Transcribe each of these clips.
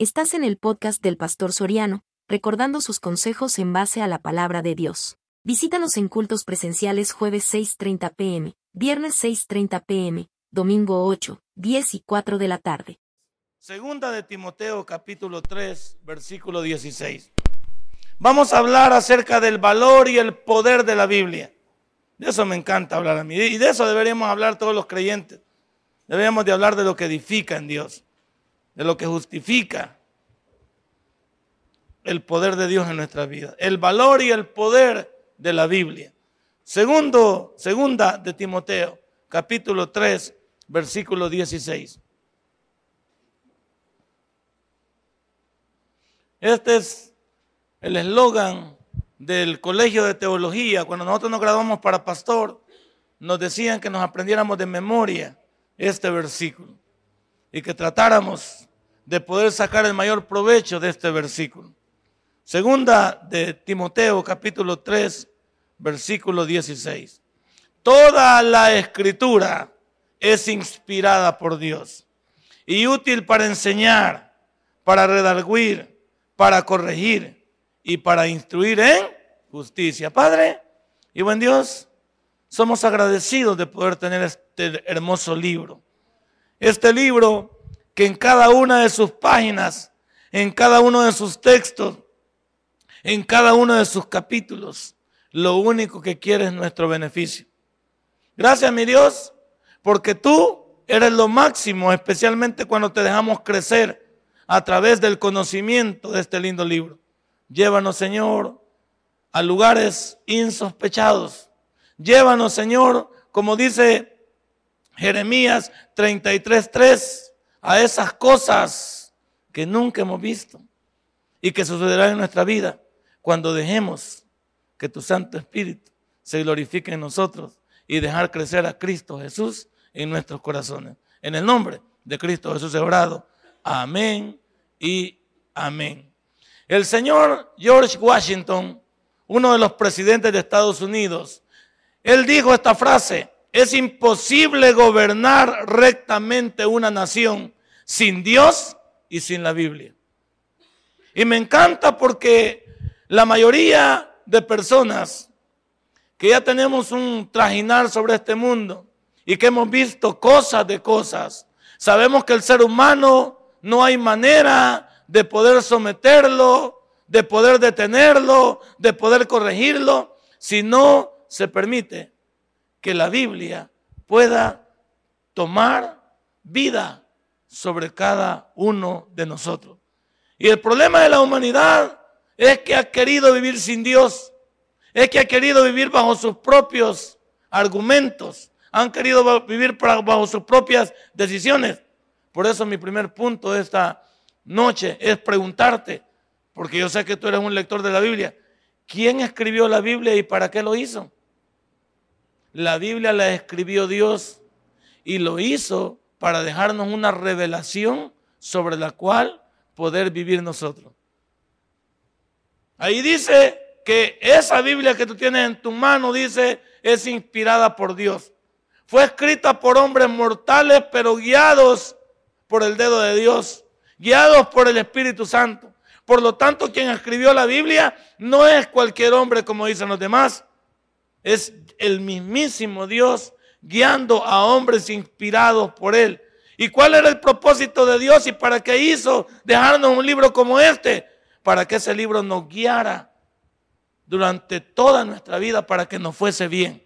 Estás en el podcast del Pastor Soriano, recordando sus consejos en base a la palabra de Dios. Visítanos en cultos presenciales jueves 6.30 pm, viernes 6.30 pm, domingo 8, 10 y 4 de la tarde. Segunda de Timoteo capítulo 3, versículo 16. Vamos a hablar acerca del valor y el poder de la Biblia. De eso me encanta hablar a mí. Y de eso deberíamos hablar todos los creyentes. Deberíamos de hablar de lo que edifica en Dios de lo que justifica el poder de Dios en nuestra vida, el valor y el poder de la Biblia. Segundo, segunda de Timoteo, capítulo 3, versículo 16. Este es el eslogan del Colegio de Teología. Cuando nosotros nos graduamos para pastor, nos decían que nos aprendiéramos de memoria este versículo y que tratáramos de poder sacar el mayor provecho de este versículo. Segunda de Timoteo capítulo 3, versículo 16. Toda la escritura es inspirada por Dios y útil para enseñar, para redarguir, para corregir y para instruir en justicia. Padre y buen Dios, somos agradecidos de poder tener este hermoso libro. Este libro que en cada una de sus páginas, en cada uno de sus textos, en cada uno de sus capítulos, lo único que quiere es nuestro beneficio. Gracias, mi Dios, porque tú eres lo máximo, especialmente cuando te dejamos crecer a través del conocimiento de este lindo libro. Llévanos, Señor, a lugares insospechados. Llévanos, Señor, como dice Jeremías 33.3 a esas cosas que nunca hemos visto y que sucederán en nuestra vida cuando dejemos que tu Santo Espíritu se glorifique en nosotros y dejar crecer a Cristo Jesús en nuestros corazones. En el nombre de Cristo Jesús he orado. Amén y amén. El señor George Washington, uno de los presidentes de Estados Unidos, él dijo esta frase, es imposible gobernar rectamente una nación sin Dios y sin la Biblia. Y me encanta porque la mayoría de personas que ya tenemos un trajinar sobre este mundo y que hemos visto cosas de cosas, sabemos que el ser humano no hay manera de poder someterlo, de poder detenerlo, de poder corregirlo, si no se permite que la Biblia pueda tomar vida sobre cada uno de nosotros. Y el problema de la humanidad es que ha querido vivir sin Dios, es que ha querido vivir bajo sus propios argumentos, han querido vivir bajo sus propias decisiones. Por eso mi primer punto esta noche es preguntarte, porque yo sé que tú eres un lector de la Biblia, ¿quién escribió la Biblia y para qué lo hizo? La Biblia la escribió Dios y lo hizo para dejarnos una revelación sobre la cual poder vivir nosotros. Ahí dice que esa Biblia que tú tienes en tu mano, dice, es inspirada por Dios. Fue escrita por hombres mortales, pero guiados por el dedo de Dios, guiados por el Espíritu Santo. Por lo tanto, quien escribió la Biblia no es cualquier hombre como dicen los demás, es el mismísimo Dios guiando a hombres inspirados por Él. ¿Y cuál era el propósito de Dios y para qué hizo dejarnos un libro como este? Para que ese libro nos guiara durante toda nuestra vida para que nos fuese bien.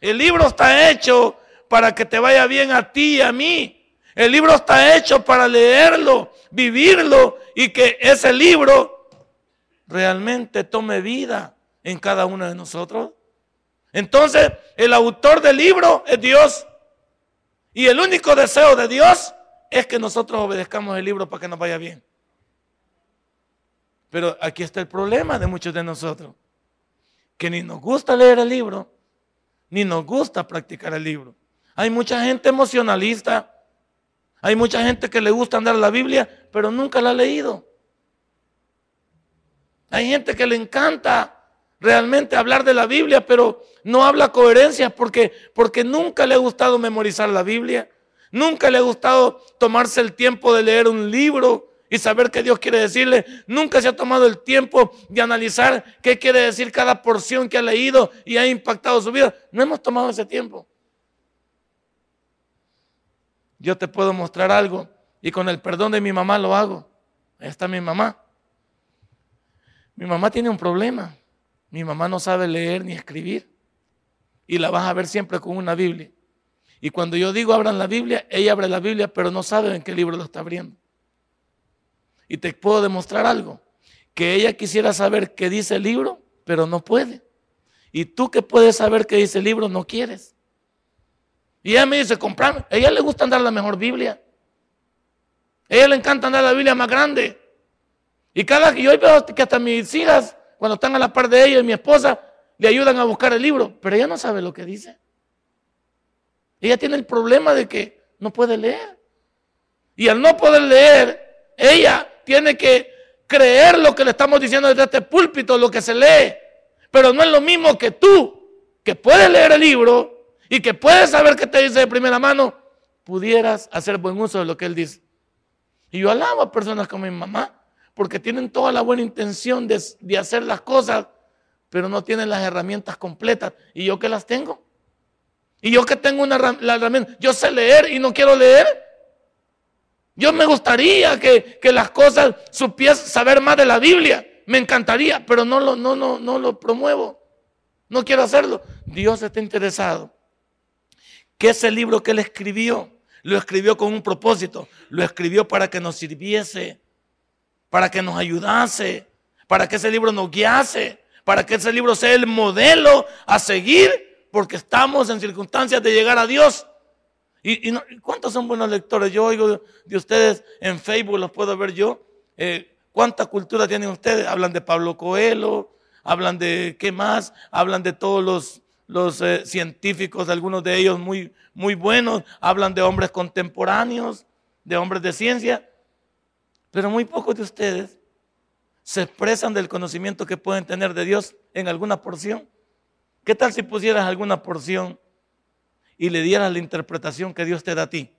El libro está hecho para que te vaya bien a ti y a mí. El libro está hecho para leerlo, vivirlo y que ese libro realmente tome vida en cada uno de nosotros. Entonces, el autor del libro es Dios. Y el único deseo de Dios es que nosotros obedezcamos el libro para que nos vaya bien. Pero aquí está el problema de muchos de nosotros. Que ni nos gusta leer el libro, ni nos gusta practicar el libro. Hay mucha gente emocionalista. Hay mucha gente que le gusta andar la Biblia, pero nunca la ha leído. Hay gente que le encanta realmente hablar de la Biblia, pero no habla coherencias porque, porque nunca le ha gustado memorizar la Biblia, nunca le ha gustado tomarse el tiempo de leer un libro y saber qué Dios quiere decirle. Nunca se ha tomado el tiempo de analizar qué quiere decir cada porción que ha leído y ha impactado su vida. No hemos tomado ese tiempo. Yo te puedo mostrar algo y con el perdón de mi mamá lo hago. Ahí está mi mamá. Mi mamá tiene un problema. Mi mamá no sabe leer ni escribir. Y la vas a ver siempre con una Biblia. Y cuando yo digo abran la Biblia, ella abre la Biblia, pero no sabe en qué libro lo está abriendo. Y te puedo demostrar algo, que ella quisiera saber qué dice el libro, pero no puede. Y tú que puedes saber qué dice el libro, no quieres. Y ella me dice, comprame. A ella le gusta andar la mejor Biblia. A ella le encanta andar la Biblia más grande. Y cada que yo veo que hasta mis hijas, cuando están a la par de ella y mi esposa, le ayudan a buscar el libro, pero ella no sabe lo que dice. Ella tiene el problema de que no puede leer. Y al no poder leer, ella tiene que creer lo que le estamos diciendo desde este púlpito, lo que se lee. Pero no es lo mismo que tú, que puedes leer el libro y que puedes saber qué te dice de primera mano, pudieras hacer buen uso de lo que él dice. Y yo alabo a personas como mi mamá, porque tienen toda la buena intención de, hacer las cosas, pero no tienen las herramientas completas. ¿Y yo que las tengo? Y yo que tengo una herramienta, yo sé leer y no quiero leer. Yo me gustaría que, las cosas supiese saber más de la Biblia. Me encantaría, pero no lo, no, no, no lo promuevo. No quiero hacerlo. Dios está interesado. Que ese libro que él escribió, lo escribió con un propósito. Lo escribió para que nos sirviese, para que nos ayudase, para que ese libro nos guiase, para que ese libro sea el modelo a seguir porque estamos en circunstancias de llegar a Dios. ¿Y, cuántos son buenos lectores? Yo oigo de ustedes en Facebook, los puedo ver yo. Eh, ¿Cuánta cultura tienen ustedes? Hablan de Pablo Coelho, hablan de qué más, hablan de todos los, los eh, científicos, algunos de ellos muy, muy buenos, hablan de hombres contemporáneos, de hombres de ciencia, pero muy pocos de ustedes se expresan del conocimiento que pueden tener de Dios en alguna porción. ¿Qué tal si pusieras alguna porción y le dieras la interpretación que Dios te da a ti?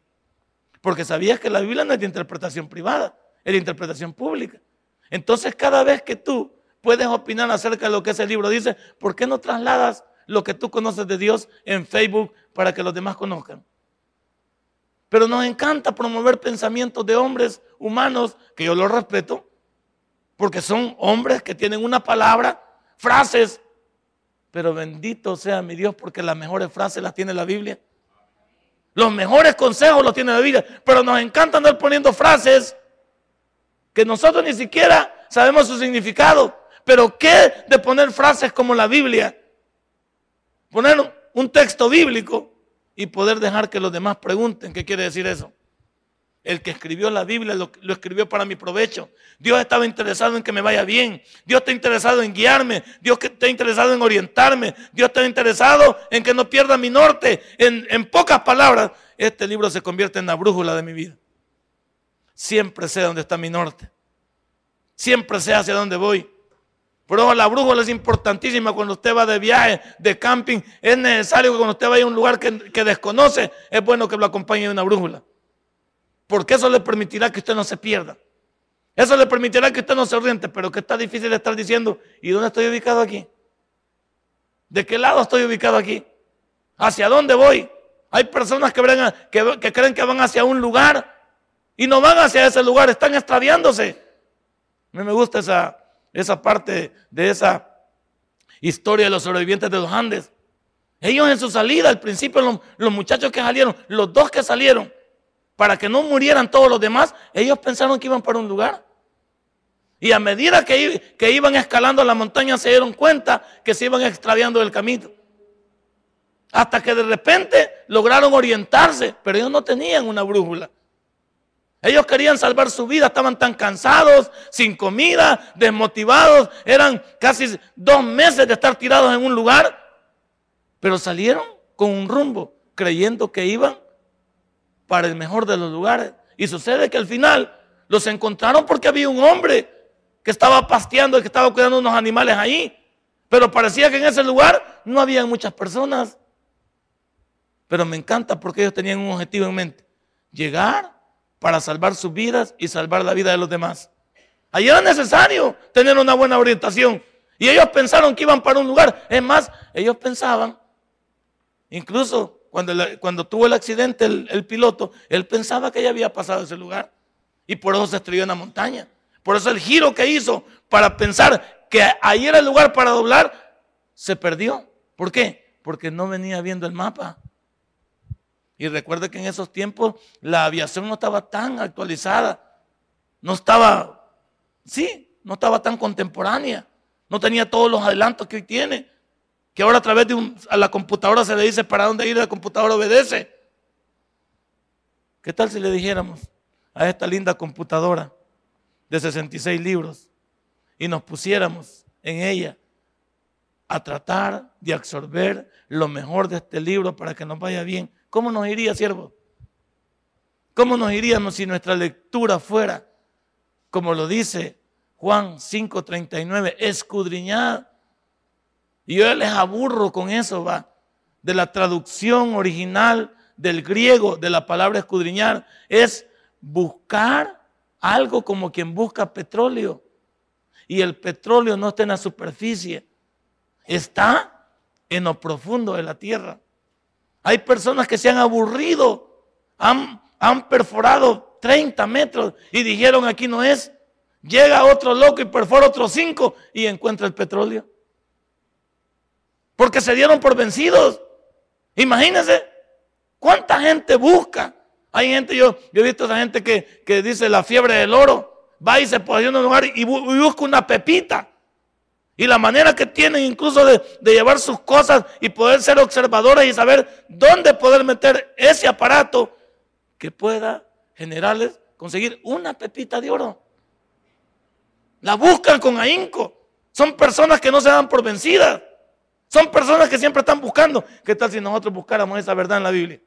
Porque sabías que la Biblia no es de interpretación privada, es de interpretación pública. Entonces cada vez que tú puedes opinar acerca de lo que ese libro dice, ¿por qué no trasladas lo que tú conoces de Dios en Facebook para que los demás conozcan? Pero nos encanta promover pensamientos de hombres humanos, que yo los respeto, porque son hombres que tienen una palabra, frases pero bendito sea mi Dios porque las mejores frases las tiene la Biblia. Los mejores consejos los tiene la Biblia. Pero nos encanta andar poniendo frases que nosotros ni siquiera sabemos su significado. Pero ¿qué de poner frases como la Biblia? Poner un texto bíblico y poder dejar que los demás pregunten qué quiere decir eso. El que escribió la Biblia lo, escribió para mi provecho. Dios estaba interesado en que me vaya bien. Dios está interesado en guiarme. Dios está interesado en orientarme. Dios está interesado en que no pierda mi norte. En, en pocas palabras, este libro se convierte en la brújula de mi vida. Siempre sé dónde está mi norte. Siempre sé hacia dónde voy. Pero la brújula es importantísima cuando usted va de viaje, de camping. Es necesario que cuando usted vaya a un lugar que, que desconoce, es bueno que lo acompañe de una brújula porque eso le permitirá que usted no se pierda. Eso le permitirá que usted no se oriente, pero que está difícil estar diciendo, ¿y dónde estoy ubicado aquí? ¿De qué lado estoy ubicado aquí? ¿Hacia dónde voy? Hay personas que, que, creen que van hacia un lugar y no van hacia ese lugar, están extraviándose. A mí me gusta esa, esa parte de esa historia de los sobrevivientes de los Andes. Ellos en su salida, al principio los, muchachos que salieron, los dos que salieron, para que no murieran todos los demás, ellos pensaron que iban para un lugar. Y a medida que, que iban escalando la montaña se dieron cuenta que se iban extraviando del camino. Hasta que de repente lograron orientarse, pero ellos no tenían una brújula. Ellos querían salvar su vida, estaban tan cansados, sin comida, desmotivados. Eran casi dos meses de estar tirados en un lugar, pero salieron con un rumbo, creyendo que iban para el mejor de los lugares. Y sucede que al final los encontraron porque había un hombre que estaba pasteando y que estaba cuidando unos animales ahí. Pero parecía que en ese lugar no había muchas personas. Pero me encanta porque ellos tenían un objetivo en mente. Llegar para salvar sus vidas y salvar la vida de los demás. Allí era necesario tener una buena orientación. Y ellos pensaron que iban para un lugar. Es más, ellos pensaban, incluso cuando, cuando tuvo el accidente el, el, piloto, él pensaba que ya había pasado ese lugar. Y por eso se estrelló en la montaña. Por eso el giro que hizo para pensar que ahí era el lugar para doblar, se perdió. ¿Por qué? Porque no venía viendo el mapa. Y recuerde que en esos tiempos la aviación no estaba tan actualizada. No estaba, sí, no estaba tan contemporánea. No tenía todos los adelantos que hoy tiene. Que ahora a través de un, a la computadora se le dice para dónde ir, la computadora obedece. ¿Qué tal si le dijéramos a esta linda computadora de 66 libros y nos pusiéramos en ella a tratar de absorber lo mejor de este libro para que nos vaya bien? ¿Cómo nos iría, siervo? ¿Cómo nos iríamos si nuestra lectura fuera, como lo dice Juan 5:39, escudriñada? Y yo les aburro con eso, va, de la traducción original del griego de la palabra escudriñar, es buscar algo como quien busca petróleo. Y el petróleo no está en la superficie, está en lo profundo de la tierra. Hay personas que se han aburrido, han, han perforado 30 metros y dijeron aquí no es. Llega otro loco y perfora otros 5 y encuentra el petróleo. Porque se dieron por vencidos. Imagínense cuánta gente busca. Hay gente, yo, yo he visto a esa gente que, que dice la fiebre del oro. Va y se posiciona en un lugar y busca una pepita. Y la manera que tienen incluso de, llevar sus cosas y poder ser observadores y saber dónde poder meter ese aparato que pueda generarles, conseguir una pepita de oro. La buscan con ahínco. Son personas que no se dan por vencidas. Son personas que siempre están buscando. ¿Qué tal si nosotros buscáramos esa verdad en la Biblia?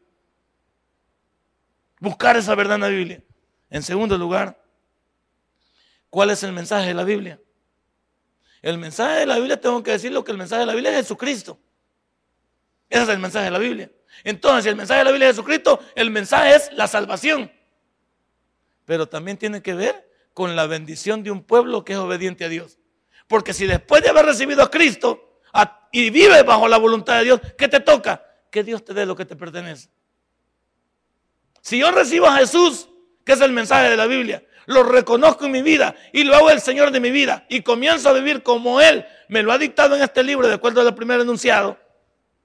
Buscar esa verdad en la Biblia. En segundo lugar, ¿cuál es el mensaje de la Biblia? El mensaje de la Biblia, tengo que decirlo que el mensaje de la Biblia es Jesucristo. Ese es el mensaje de la Biblia. Entonces, el mensaje de la Biblia es Jesucristo, el mensaje es la salvación. Pero también tiene que ver con la bendición de un pueblo que es obediente a Dios. Porque si después de haber recibido a Cristo y vives bajo la voluntad de Dios, ¿qué te toca? Que Dios te dé lo que te pertenece. Si yo recibo a Jesús, que es el mensaje de la Biblia, lo reconozco en mi vida y lo hago el Señor de mi vida y comienzo a vivir como Él me lo ha dictado en este libro de acuerdo al primer enunciado,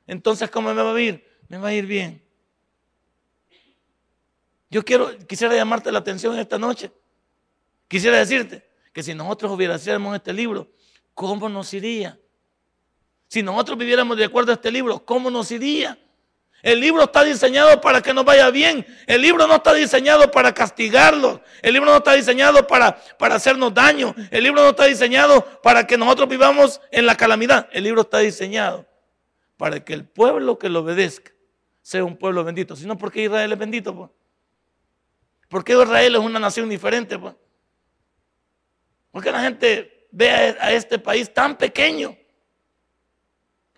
entonces ¿cómo me va a ir? Me va a ir bien. Yo quiero, quisiera llamarte la atención esta noche. Quisiera decirte que si nosotros hubiéramos este libro, ¿cómo nos iría? Si nosotros viviéramos de acuerdo a este libro, ¿cómo nos iría? El libro está diseñado para que nos vaya bien. El libro no está diseñado para castigarlos. El libro no está diseñado para, para hacernos daño. El libro no está diseñado para que nosotros vivamos en la calamidad. El libro está diseñado para que el pueblo que lo obedezca sea un pueblo bendito. Si no, ¿por qué Israel es bendito? Pues? ¿Por qué Israel es una nación diferente? Pues? ¿Por qué la gente ve a este país tan pequeño?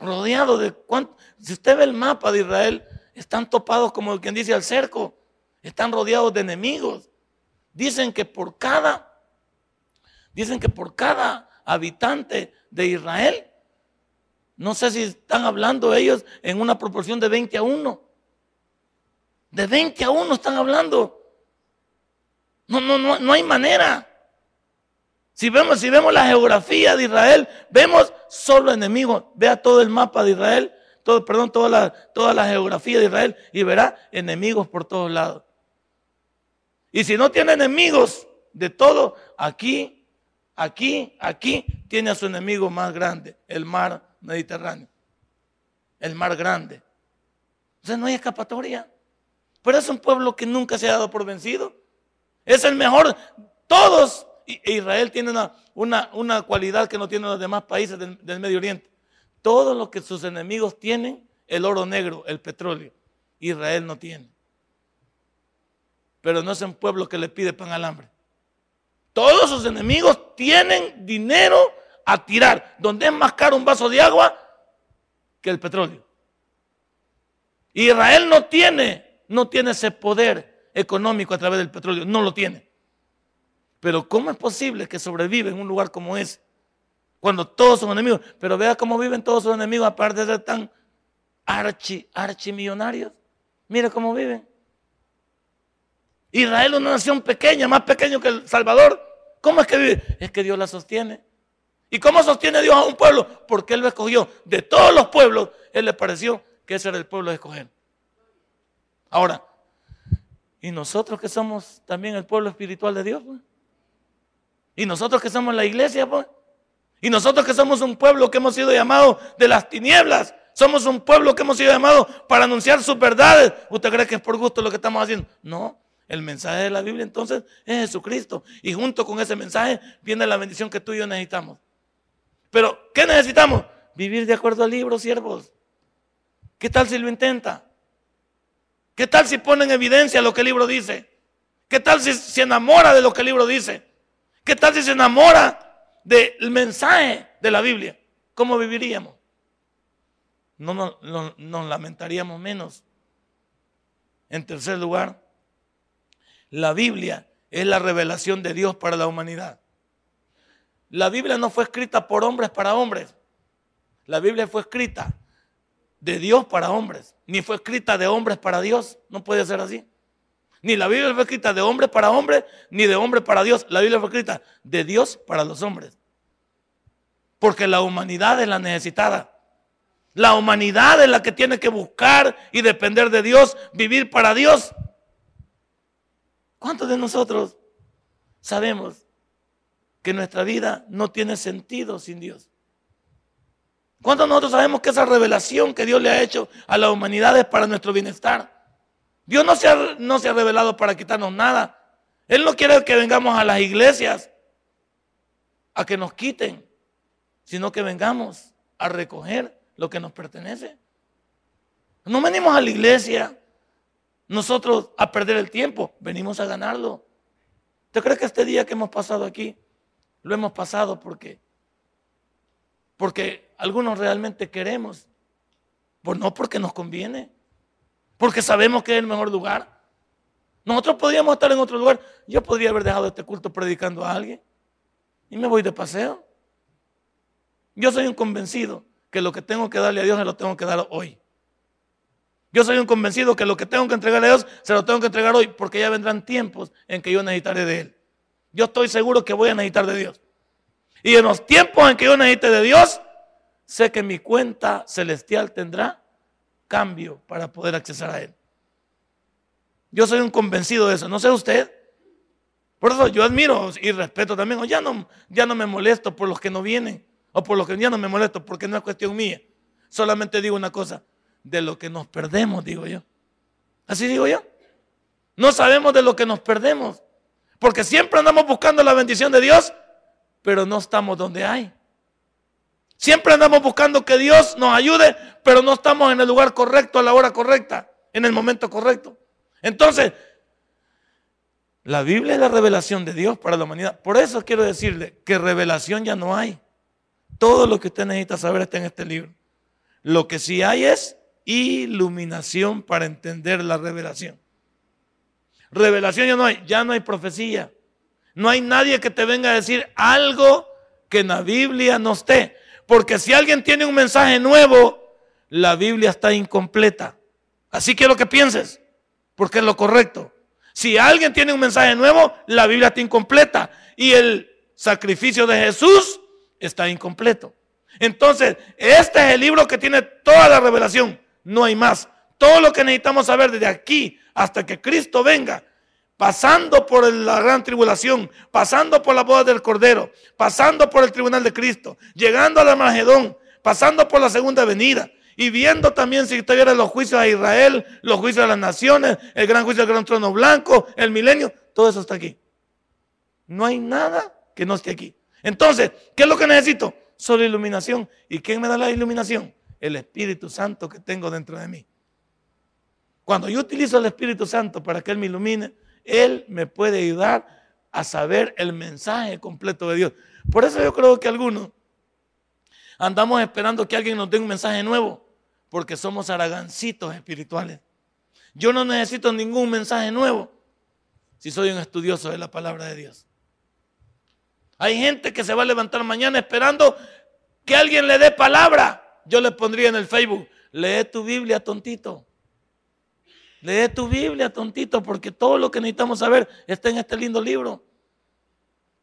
rodeado de cuánto. Si usted ve el mapa de Israel, están topados como quien dice al cerco, están rodeados de enemigos. Dicen que por cada, dicen que por cada habitante de Israel, no sé si están hablando ellos en una proporción de 20 a 1. De 20 a 1 están hablando. No, no, no, no hay manera. Si vemos, si vemos la geografía de Israel, vemos solo enemigos. Vea todo el mapa de Israel, todo, perdón, toda la, toda la geografía de Israel y verá enemigos por todos lados. Y si no tiene enemigos de todo, aquí, aquí, aquí tiene a su enemigo más grande, el mar Mediterráneo. El mar grande. Sea, no hay escapatoria. Pero es un pueblo que nunca se ha dado por vencido. Es el mejor. Todos e Israel tiene una, una, cualidad que no tienen los demás países del Medio Oriente. Todo lo que sus enemigos tienen, el oro negro, el petróleo, Israel no tiene. Pero no es un pueblo que le pide pan al hambre. Todos sus enemigos tienen dinero a tirar, donde es más caro un vaso de agua que el petróleo. Israel no tiene, no tiene ese poder económico a través del petróleo, no lo tiene. Pero ¿cómo es posible que sobrevive en un lugar como ese? Cuando todos son enemigos. Pero vea cómo viven todos sus enemigos, aparte de ser tan archi, archimillonarios. Mire cómo viven. Israel es una nación pequeña, más pequeño que El Salvador. ¿Cómo es que vive? Es que Dios la sostiene. ¿Y cómo sostiene Dios a un pueblo? Porque Él lo escogió. De todos los pueblos, Él le pareció que ese era el pueblo de escoger. Ahora, ¿y nosotros que somos también el pueblo espiritual de Dios? Pues? ¿Y nosotros que somos la iglesia? Pues? ¿Y nosotros que somos un pueblo que hemos sido llamados de las tinieblas? Somos un pueblo que hemos sido llamados para anunciar sus verdades. ¿Usted cree que es por gusto lo que estamos haciendo? No, el mensaje de la Biblia entonces es Jesucristo. Y junto con ese mensaje viene la bendición que tú y yo necesitamos. Pero, ¿qué necesitamos? Vivir de acuerdo al libro, siervos. ¿Qué tal si lo intenta? ¿Qué tal si pone en evidencia lo que el libro dice? ¿Qué tal si se enamora de lo que el libro dice? ¿Qué tal si se enamora del mensaje de la Biblia? ¿Cómo viviríamos? No nos lamentaríamos menos. En tercer lugar, la Biblia es la revelación de Dios para la humanidad. La Biblia no fue escrita por hombres para hombres. La Biblia fue escrita de Dios para hombres. Ni fue escrita de hombres para Dios. No puede ser así. Ni la Biblia fue escrita de hombres para hombres, ni de hombres para Dios. La Biblia fue escrita de Dios para los hombres. Porque la humanidad es la necesitada. La humanidad es la que tiene que buscar y depender de Dios, vivir para Dios. ¿Cuántos de nosotros sabemos que nuestra vida no tiene sentido sin Dios? ¿Cuántos de nosotros sabemos que esa revelación que Dios le ha hecho a la humanidad es para nuestro bienestar? Dios no se, ha, no se ha revelado para quitarnos nada. Él no quiere que vengamos a las iglesias a que nos quiten, sino que vengamos a recoger lo que nos pertenece. No venimos a la iglesia nosotros a perder el tiempo, venimos a ganarlo. ¿Usted cree que este día que hemos pasado aquí lo hemos pasado porque porque algunos realmente queremos, pues no porque nos conviene, porque sabemos que es el mejor lugar. Nosotros podríamos estar en otro lugar. Yo podría haber dejado este culto predicando a alguien y me voy de paseo. Yo soy un convencido que lo que tengo que darle a Dios se lo tengo que dar hoy. Yo soy un convencido que lo que tengo que entregarle a Dios se lo tengo que entregar hoy porque ya vendrán tiempos en que yo necesitaré de Él. Yo estoy seguro que voy a necesitar de Dios. Y en los tiempos en que yo necesite de Dios, sé que mi cuenta celestial tendrá cambio para poder acceder a Él. Yo soy un convencido de eso, no sé usted. Por eso yo admiro y respeto también. O ya no, ya no me molesto por los que no vienen, o por los que ya no me molesto porque no es cuestión mía. Solamente digo una cosa, de lo que nos perdemos, digo yo. Así digo yo. No sabemos de lo que nos perdemos. Porque siempre andamos buscando la bendición de Dios pero no estamos donde hay. Siempre andamos buscando que Dios nos ayude, pero no estamos en el lugar correcto, a la hora correcta, en el momento correcto. Entonces, la Biblia es la revelación de Dios para la humanidad. Por eso quiero decirle que revelación ya no hay. Todo lo que usted necesita saber está en este libro. Lo que sí hay es iluminación para entender la revelación. Revelación ya no hay, ya no hay profecía. No hay nadie que te venga a decir algo que en la Biblia no esté. Porque si alguien tiene un mensaje nuevo, la Biblia está incompleta. Así quiero que pienses, porque es lo correcto. Si alguien tiene un mensaje nuevo, la Biblia está incompleta. Y el sacrificio de Jesús está incompleto. Entonces, este es el libro que tiene toda la revelación. No hay más. Todo lo que necesitamos saber desde aquí hasta que Cristo venga pasando por la gran tribulación, pasando por la boda del Cordero, pasando por el tribunal de Cristo, llegando a la Magedón, pasando por la segunda venida y viendo también si tuviera los juicios a Israel, los juicios a las naciones, el gran juicio del gran trono blanco, el milenio, todo eso está aquí. No hay nada que no esté aquí. Entonces, ¿qué es lo que necesito? Solo iluminación. ¿Y quién me da la iluminación? El Espíritu Santo que tengo dentro de mí. Cuando yo utilizo el Espíritu Santo para que Él me ilumine, él me puede ayudar a saber el mensaje completo de Dios. Por eso yo creo que algunos andamos esperando que alguien nos dé un mensaje nuevo, porque somos aragancitos espirituales. Yo no necesito ningún mensaje nuevo, si soy un estudioso de la palabra de Dios. Hay gente que se va a levantar mañana esperando que alguien le dé palabra. Yo le pondría en el Facebook, lee tu Biblia, tontito. Lee tu Biblia, tontito, porque todo lo que necesitamos saber está en este lindo libro.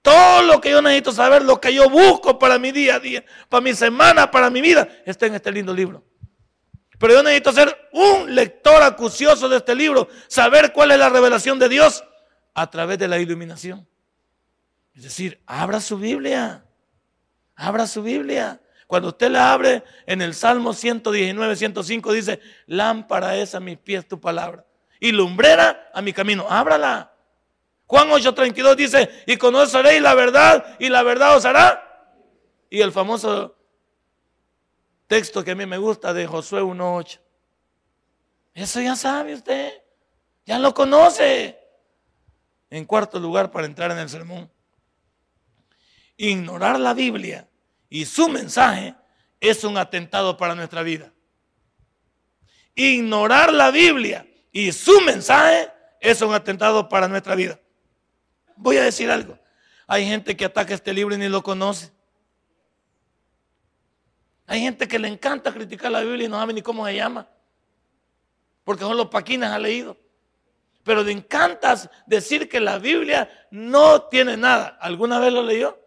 Todo lo que yo necesito saber, lo que yo busco para mi día a día, para mi semana, para mi vida, está en este lindo libro. Pero yo necesito ser un lector acucioso de este libro, saber cuál es la revelación de Dios a través de la iluminación. Es decir, abra su Biblia, abra su Biblia. Cuando usted la abre en el Salmo 119, 105 dice, lámpara es a mis pies tu palabra y lumbrera a mi camino. Ábrala. Juan 8:32 dice, y conoceréis la verdad y la verdad os hará. Y el famoso texto que a mí me gusta de Josué 1.8. Eso ya sabe usted, ya lo conoce. En cuarto lugar, para entrar en el sermón, ignorar la Biblia y su mensaje es un atentado para nuestra vida. Ignorar la Biblia y su mensaje es un atentado para nuestra vida. Voy a decir algo. Hay gente que ataca este libro y ni lo conoce. Hay gente que le encanta criticar la Biblia y no sabe ni cómo se llama. Porque son los paquines ha leído. Pero le encanta decir que la Biblia no tiene nada. ¿Alguna vez lo leyó?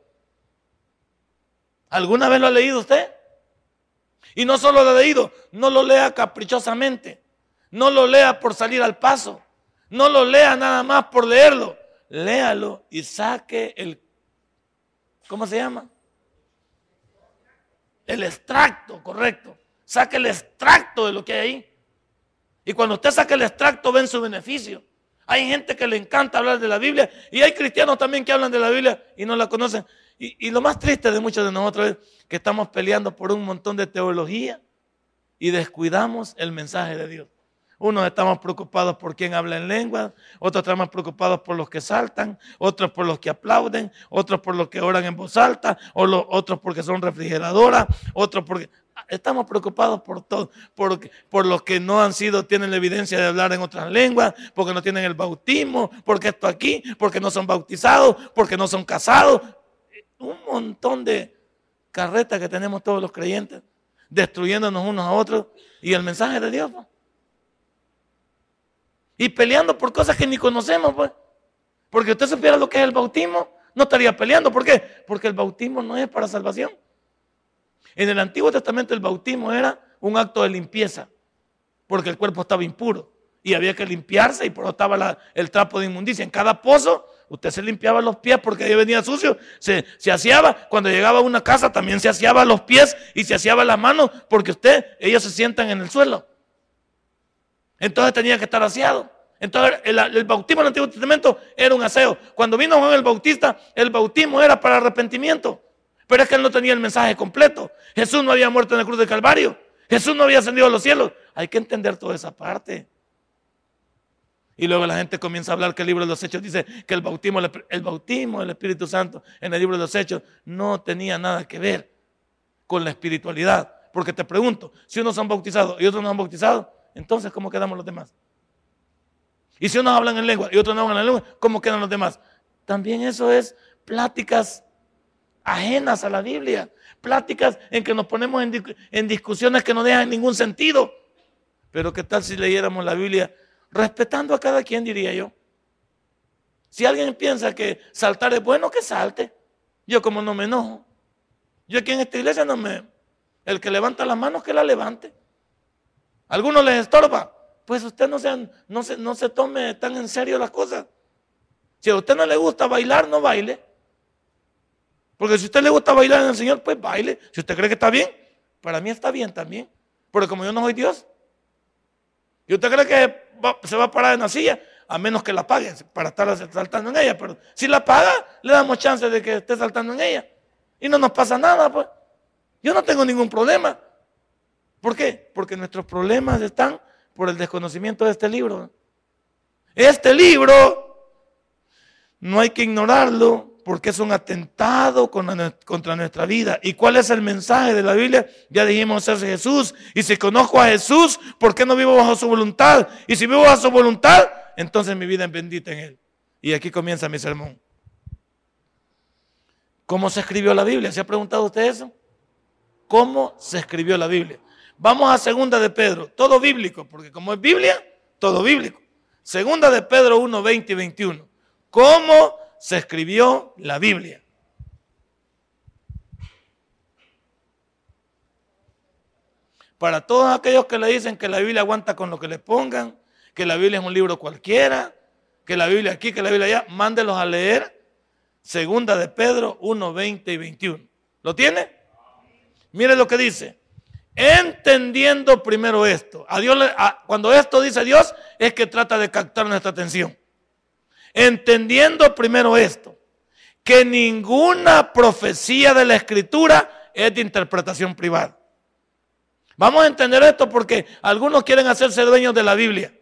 ¿Alguna vez lo ha leído usted? Y no solo lo ha leído, no lo lea caprichosamente. No lo lea por salir al paso. No lo lea nada más por leerlo. Léalo y saque el... ¿Cómo se llama? El extracto, correcto. Saque el extracto de lo que hay ahí. Y cuando usted saca el extracto, ven su beneficio. Hay gente que le encanta hablar de la Biblia y hay cristianos también que hablan de la Biblia y no la conocen. Y, lo más triste de muchos de nosotros es que estamos peleando por un montón de teología y descuidamos el mensaje de Dios. Unos estamos preocupados por quien habla en lengua, otros estamos preocupados por los que saltan, otros por los que aplauden, otros por los que oran en voz alta, o otros porque son refrigeradoras, otros porque estamos preocupados por todo, por, por los que no han sido, tienen la evidencia de hablar en otras lenguas, porque no tienen el bautismo, porque esto aquí, porque no son bautizados, porque no son casados, un montón de carretas que tenemos todos los creyentes, destruyéndonos unos a otros y el mensaje de Dios. Pues. Y peleando por cosas que ni conocemos, pues. Porque usted supiera lo que es el bautismo, no estaría peleando. ¿Por qué? Porque el bautismo no es para salvación. En el Antiguo Testamento el bautismo era un acto de limpieza, porque el cuerpo estaba impuro y había que limpiarse y por eso estaba el trapo de inmundicia. En cada pozo Usted se limpiaba los pies porque ahí venía sucio. Se, se aseaba. Cuando llegaba a una casa también se aseaba los pies y se aseaba las manos porque usted, ellos se sientan en el suelo. Entonces tenía que estar aseado. Entonces el, el, bautismo en el Antiguo Testamento era un aseo. Cuando vino Juan el Bautista, el bautismo era para arrepentimiento. Pero es que él no tenía el mensaje completo. Jesús no había muerto en la cruz del Calvario. Jesús no había ascendido a los cielos. Hay que entender toda esa parte. Y luego la gente comienza a hablar que el libro de los Hechos dice que el bautismo, el bautismo del Espíritu Santo en el libro de los Hechos no tenía nada que ver con la espiritualidad. Porque te pregunto, si unos son bautizados y otros no han bautizado, entonces ¿cómo quedamos los demás? Y si unos hablan en lengua y otros no hablan en lengua, ¿cómo quedan los demás? También eso es pláticas ajenas a la Biblia, pláticas en que nos ponemos en, en discusiones que no dejan ningún sentido. Pero ¿qué tal si leyéramos la Biblia respetando a cada quien, diría yo. Si alguien piensa que saltar es bueno, que salte. Yo como no me enojo. Yo aquí en esta iglesia no me... El que levanta las manos, que la levante. ¿Alguno les estorba? Pues usted no se, no, se, no se tome tan en serio las cosas. Si a usted no le gusta bailar, no baile. Porque si a usted le gusta bailar en el Señor, pues baile. Si usted cree que está bien, para mí está bien también. Pero como yo no soy Dios, y usted cree que se va a parar en la silla, a menos que la pague para estar saltando en ella. Pero si la paga, le damos chance de que esté saltando en ella. Y no nos pasa nada, pues. Yo no tengo ningún problema. ¿Por qué? Porque nuestros problemas están por el desconocimiento de este libro. Este libro no hay que ignorarlo porque es un atentado contra nuestra vida. ¿Y cuál es el mensaje de la Biblia? Ya dijimos es Jesús. Y si conozco a Jesús, ¿por qué no vivo bajo su voluntad? Y si vivo bajo su voluntad, entonces mi vida es bendita en Él. Y aquí comienza mi sermón. ¿Cómo se escribió la Biblia? ¿Se ha preguntado usted eso? ¿Cómo se escribió la Biblia? Vamos a segunda de Pedro, todo bíblico, porque como es Biblia, todo bíblico. Segunda de Pedro 1, 20 y 21. ¿Cómo se escribió la Biblia? Para todos aquellos que le dicen que la Biblia aguanta con lo que le pongan, que la Biblia es un libro cualquiera, que la Biblia aquí, que la Biblia allá, mándelos a leer Segunda de Pedro 1, 20 y 21. ¿Lo tiene? Mire lo que dice. Entendiendo primero esto. A Dios, cuando esto dice Dios, es que trata de captar nuestra atención. Entendiendo primero esto, que ninguna profecía de la escritura es de interpretación privada. Vamos a entender esto porque algunos quieren hacerse dueños de la Biblia.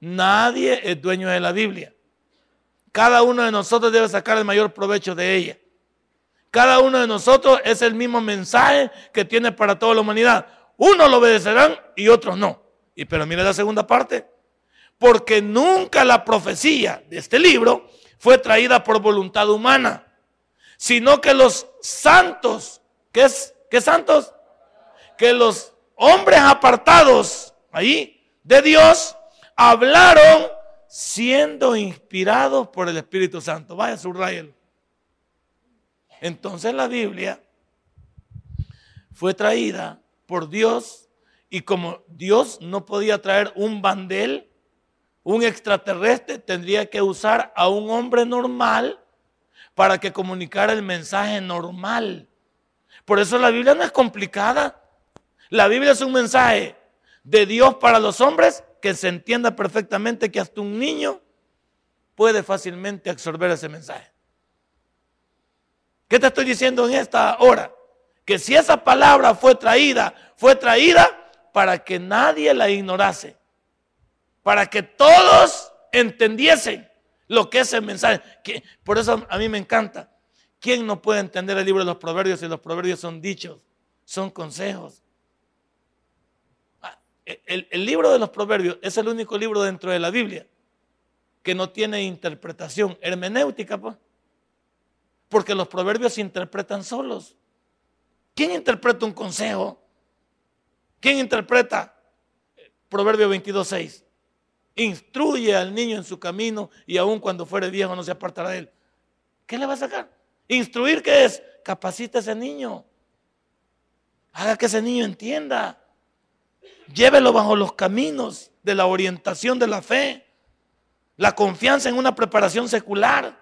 Nadie es dueño de la Biblia. Cada uno de nosotros debe sacar el mayor provecho de ella. Cada uno de nosotros es el mismo mensaje que tiene para toda la humanidad. Unos lo obedecerán y otros no. Y pero mire la segunda parte. Porque nunca la profecía de este libro fue traída por voluntad humana, sino que los santos, ¿qué es? ¿Qué santos? Que los hombres apartados ahí de Dios hablaron siendo inspirados por el Espíritu Santo. Vaya, subrayelo. Entonces la Biblia fue traída por Dios y como Dios no podía traer un bandel, un extraterrestre tendría que usar a un hombre normal para que comunicara el mensaje normal. Por eso la Biblia no es complicada. La Biblia es un mensaje de Dios para los hombres que se entienda perfectamente que hasta un niño puede fácilmente absorber ese mensaje. ¿Qué te estoy diciendo en esta hora? Que si esa palabra fue traída, fue traída para que nadie la ignorase, para que todos entendiesen lo que es el mensaje. Que, por eso a mí me encanta. ¿Quién no puede entender el libro de los proverbios si los proverbios son dichos, son consejos? el, libro de los proverbios es el único libro dentro de la Biblia que no tiene interpretación hermenéutica, pues. Porque los proverbios se interpretan solos. ¿Quién interpreta un consejo? ¿Quién interpreta Proverbio 22.6? Instruye al niño en su camino y aun cuando fuere viejo no se apartará de él. ¿Qué le va a sacar? Instruir, ¿qué es? Capacita a ese niño. Haga que ese niño entienda. Llévelo bajo los caminos de la orientación de la fe, la confianza en una preparación secular.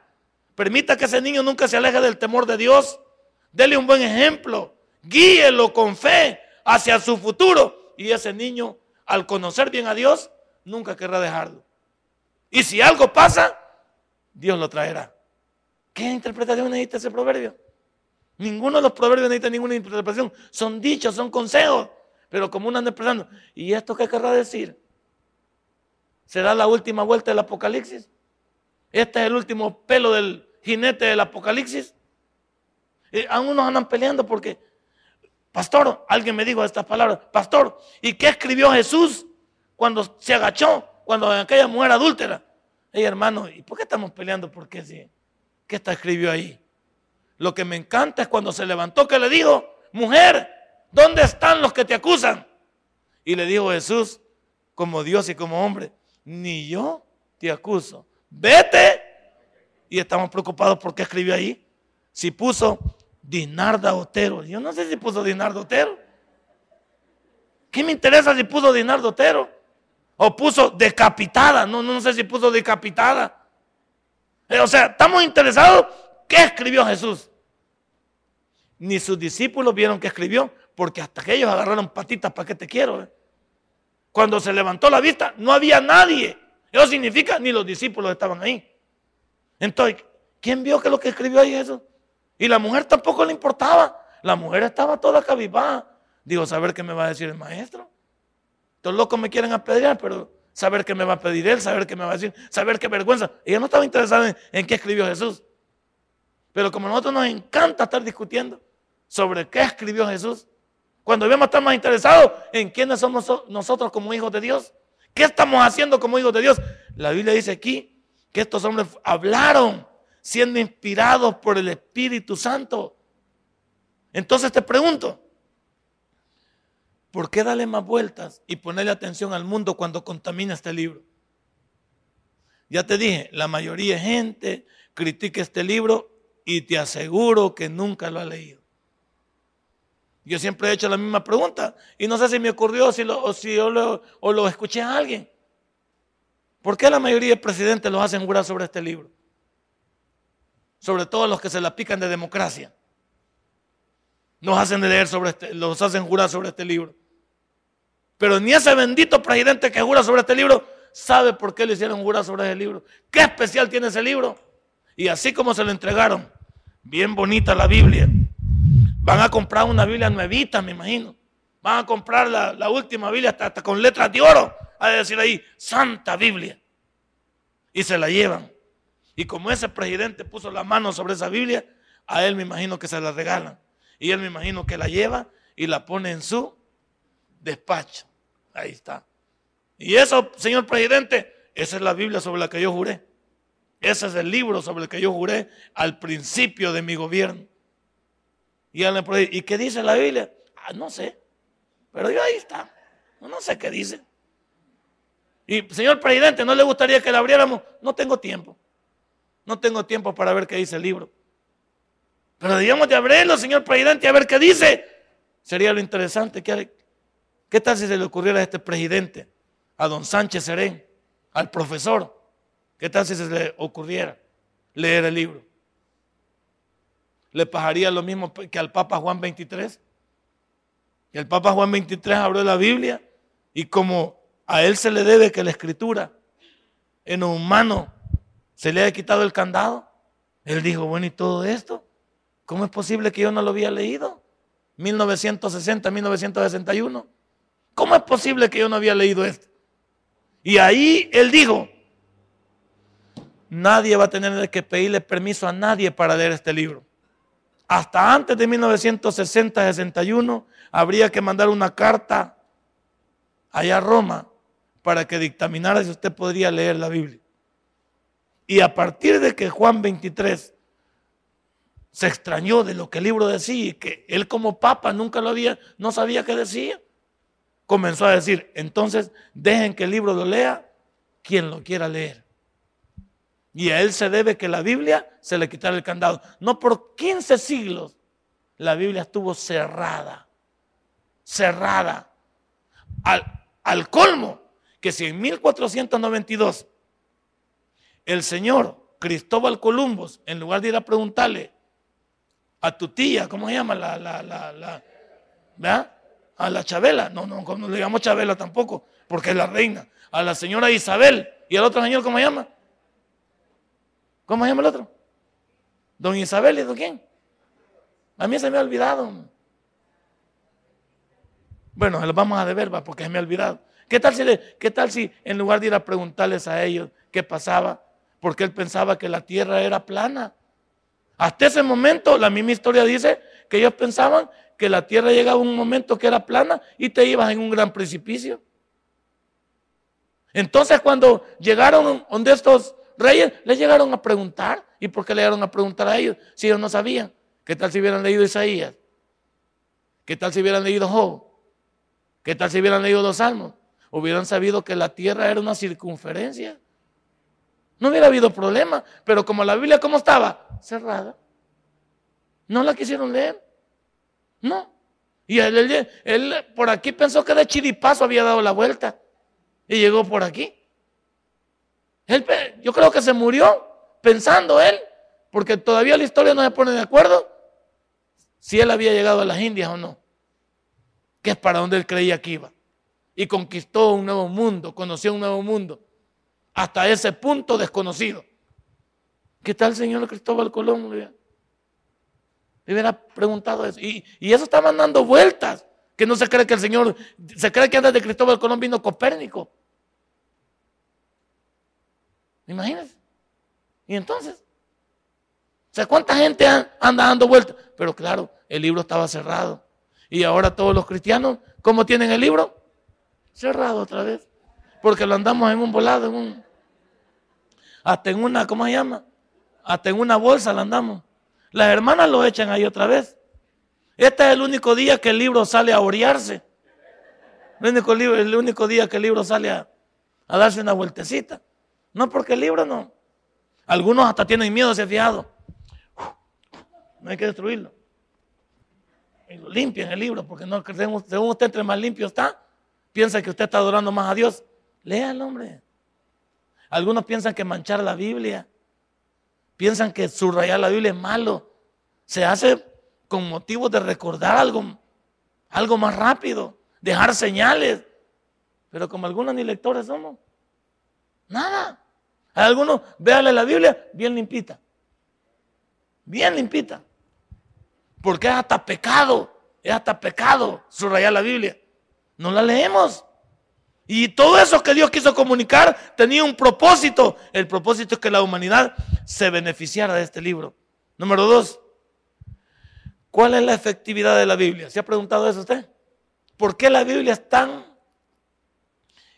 Permita que ese niño nunca se aleje del temor de Dios. Dele un buen ejemplo. Guíelo con fe hacia su futuro. Y ese niño, al conocer bien a Dios, nunca querrá dejarlo. Y si algo pasa, Dios lo traerá. ¿Qué interpretación necesita ese proverbio? Ninguno de los proverbios necesita ninguna interpretación. Son dichos, son consejos. Pero como uno anda pensando, ¿y esto qué querrá decir? ¿Será la última vuelta del Apocalipsis? ¿Este es el último pelo del jinete del Apocalipsis? Y aún unos andan peleando porque, pastor, alguien me dijo estas palabras, pastor, ¿y qué escribió Jesús cuando se agachó, cuando aquella mujer adúltera? Hey, hermano, ¿y por qué estamos peleando? ¿Por qué sí? ¿Qué está escribió ahí? Lo que me encanta es cuando se levantó que le dijo, mujer, ¿dónde están los que te acusan? Y le dijo Jesús, como Dios y como hombre, ni yo te acuso. Vete. Y estamos preocupados por qué escribió ahí. Si puso Dinarda Otero. Yo no sé si puso Dinarda Otero. ¿Qué me interesa si puso Dinardo Otero? O puso decapitada. No, no sé si puso decapitada. Eh, o sea, estamos interesados. ¿Qué escribió Jesús? Ni sus discípulos vieron que escribió porque hasta que ellos agarraron patitas, ¿para qué te quiero? Eh? Cuando se levantó la vista, no había nadie. Eso significa, ni los discípulos estaban ahí. Entonces, ¿quién vio que lo que escribió ahí eso? Y la mujer tampoco le importaba. La mujer estaba toda cabizbaja. Digo, saber qué me va a decir el maestro. Estos locos me quieren apedrear, pero saber qué me va a pedir él, saber qué me va a decir, saber qué vergüenza. Ella no estaba interesada en, en qué escribió Jesús. Pero como a nosotros nos encanta estar discutiendo sobre qué escribió Jesús, cuando debemos estar más interesados en quiénes somos nosotros como hijos de Dios. ¿Qué estamos haciendo como hijos de Dios? La Biblia dice aquí que estos hombres hablaron siendo inspirados por el Espíritu Santo. Entonces te pregunto, ¿por qué darle más vueltas y ponerle atención al mundo cuando contamina este libro? Ya te dije, la mayoría de gente critica este libro y te aseguro que nunca lo ha leído. Yo siempre he hecho la misma pregunta y no sé si me ocurrió si lo, o si yo lo, o lo escuché a alguien. ¿Por qué la mayoría de presidentes los hacen jurar sobre este libro? Sobre todo los que se la pican de democracia. Nos hacen leer sobre este, los hacen jurar sobre este libro. Pero ni ese bendito presidente que jura sobre este libro sabe por qué le hicieron jurar sobre ese libro. ¿Qué especial tiene ese libro? Y así como se lo entregaron, bien bonita la Biblia. Van a comprar una Biblia nuevita, me imagino. Van a comprar la, última Biblia hasta, con letras de oro. A decir ahí, Santa Biblia. Y se la llevan. Y como ese presidente puso la mano sobre esa Biblia, a él me imagino que se la regalan. Y él me imagino que la lleva y la pone en su despacho. Ahí está. Y eso, señor presidente, esa es la Biblia sobre la que yo juré. Ese es el libro sobre el que yo juré al principio de mi gobierno. Y, ¿y qué dice la Biblia? Ah, no sé. Pero yo ahí está. No sé qué dice. Y señor presidente, ¿no le gustaría que la abriéramos? No tengo tiempo. No tengo tiempo para ver qué dice el libro. Pero digamos de abrirlo, señor presidente, a ver qué dice. Sería lo interesante. ¿Qué, qué tal si se le ocurriera a este presidente, a don Sánchez Serén, al profesor? ¿Qué tal si se le ocurriera leer el libro? le pasaría lo mismo que al Papa Juan 23. Y el Papa Juan 23 abrió la Biblia y como a él se le debe que la escritura en un humano se le haya quitado el candado, él dijo, bueno, ¿y todo esto? ¿Cómo es posible que yo no lo había leído? 1960, 1961. ¿Cómo es posible que yo no había leído esto? Y ahí él dijo, nadie va a tener que pedirle permiso a nadie para leer este libro hasta antes de 1960-61 habría que mandar una carta allá a Roma para que dictaminara si usted podría leer la Biblia. Y a partir de que Juan 23 se extrañó de lo que el libro decía y que él como papa nunca lo había, no sabía qué decía, comenzó a decir, entonces dejen que el libro lo lea quien lo quiera leer. Y a él se debe que la Biblia se le quitara el candado. No por 15 siglos la Biblia estuvo cerrada. Cerrada. Al, al colmo que si en 1492 el señor Cristóbal Columbus, en lugar de ir a preguntarle a tu tía, ¿cómo se llama? La, la, la, la ¿verdad? A la Chabela, no, no, no le llamamos Chabela tampoco, porque es la reina. A la señora Isabel y al otro señor, ¿cómo se llama? ¿Cómo se llama el otro? Don Isabel, ¿y don quién? A mí se me ha olvidado. Bueno, se los vamos a deber, va, porque se me ha olvidado. ¿Qué tal, si ¿Qué tal si en lugar de ir a preguntarles a ellos qué pasaba? Porque él pensaba que la tierra era plana. Hasta ese momento, la misma historia dice que ellos pensaban que la tierra llegaba a un momento que era plana y te ibas en un gran precipicio. Entonces, cuando llegaron donde estos reyes le llegaron a preguntar. ¿Y por qué le llegaron a preguntar a ellos si ellos no sabían? ¿Qué tal si hubieran leído Isaías? ¿Qué tal si hubieran leído Job? ¿Qué tal si hubieran leído los salmos? Hubieran sabido que la tierra era una circunferencia. No hubiera habido problema. Pero como la Biblia, ¿cómo estaba? Cerrada. No la quisieron leer. No. Y él, él por aquí pensó que de chiripazo había dado la vuelta. Y llegó por aquí yo creo que se murió pensando él, porque todavía la historia no se pone de acuerdo si él había llegado a las Indias o no, que es para donde él creía que iba. Y conquistó un nuevo mundo, conoció un nuevo mundo, hasta ese punto desconocido. ¿Qué tal, señor Cristóbal Colón? Le hubiera preguntado eso. Y, eso está mandando vueltas, que no se cree que el Señor, se cree que antes de Cristóbal Colón vino Copérnico. Imagínense. Y entonces, o ¿cuánta gente anda dando vueltas? Pero claro, el libro estaba cerrado. Y ahora todos los cristianos, ¿cómo tienen el libro? Cerrado otra vez. Porque lo andamos en un volado, en un... hasta en una, ¿cómo se llama? Hasta en una bolsa la andamos. Las hermanas lo echan ahí otra vez. Este es el único día que el libro sale a orearse. El único, día que el libro sale a, darse una vueltecita. No porque el libro no. Algunos hasta tienen miedo, se fiado. No hay que destruirlo. Y lo limpian el libro, porque no, según usted entre más limpio está, piensa que usted está adorando más a Dios. El hombre. Algunos piensan que manchar la Biblia, piensan que subrayar la Biblia es malo. Se hace con motivo de recordar algo, algo más rápido, dejar señales. Pero como algunos ni lectores somos, nada. Algunos, véanle la Biblia bien limpita. Bien limpita. Porque es hasta pecado. Es hasta pecado subrayar la Biblia. No la leemos. Y todo eso que Dios quiso comunicar tenía un propósito. El propósito es que la humanidad se beneficiara de este libro. Número dos, ¿cuál es la efectividad de la Biblia? ¿Se ha preguntado eso usted? ¿Por qué la Biblia es tan,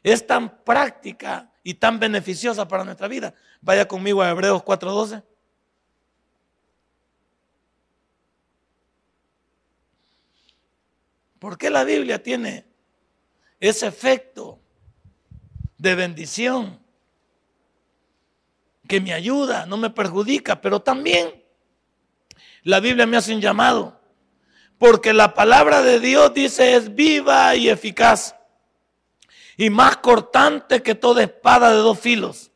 es tan práctica y tan beneficiosa para nuestra vida? Vaya conmigo a Hebreos 4:12. ¿Por qué la Biblia tiene ese efecto de bendición que me ayuda, no me perjudica, pero también la Biblia me hace un llamado, porque la palabra de Dios dice es viva y eficaz y más cortante que toda espada de dos filos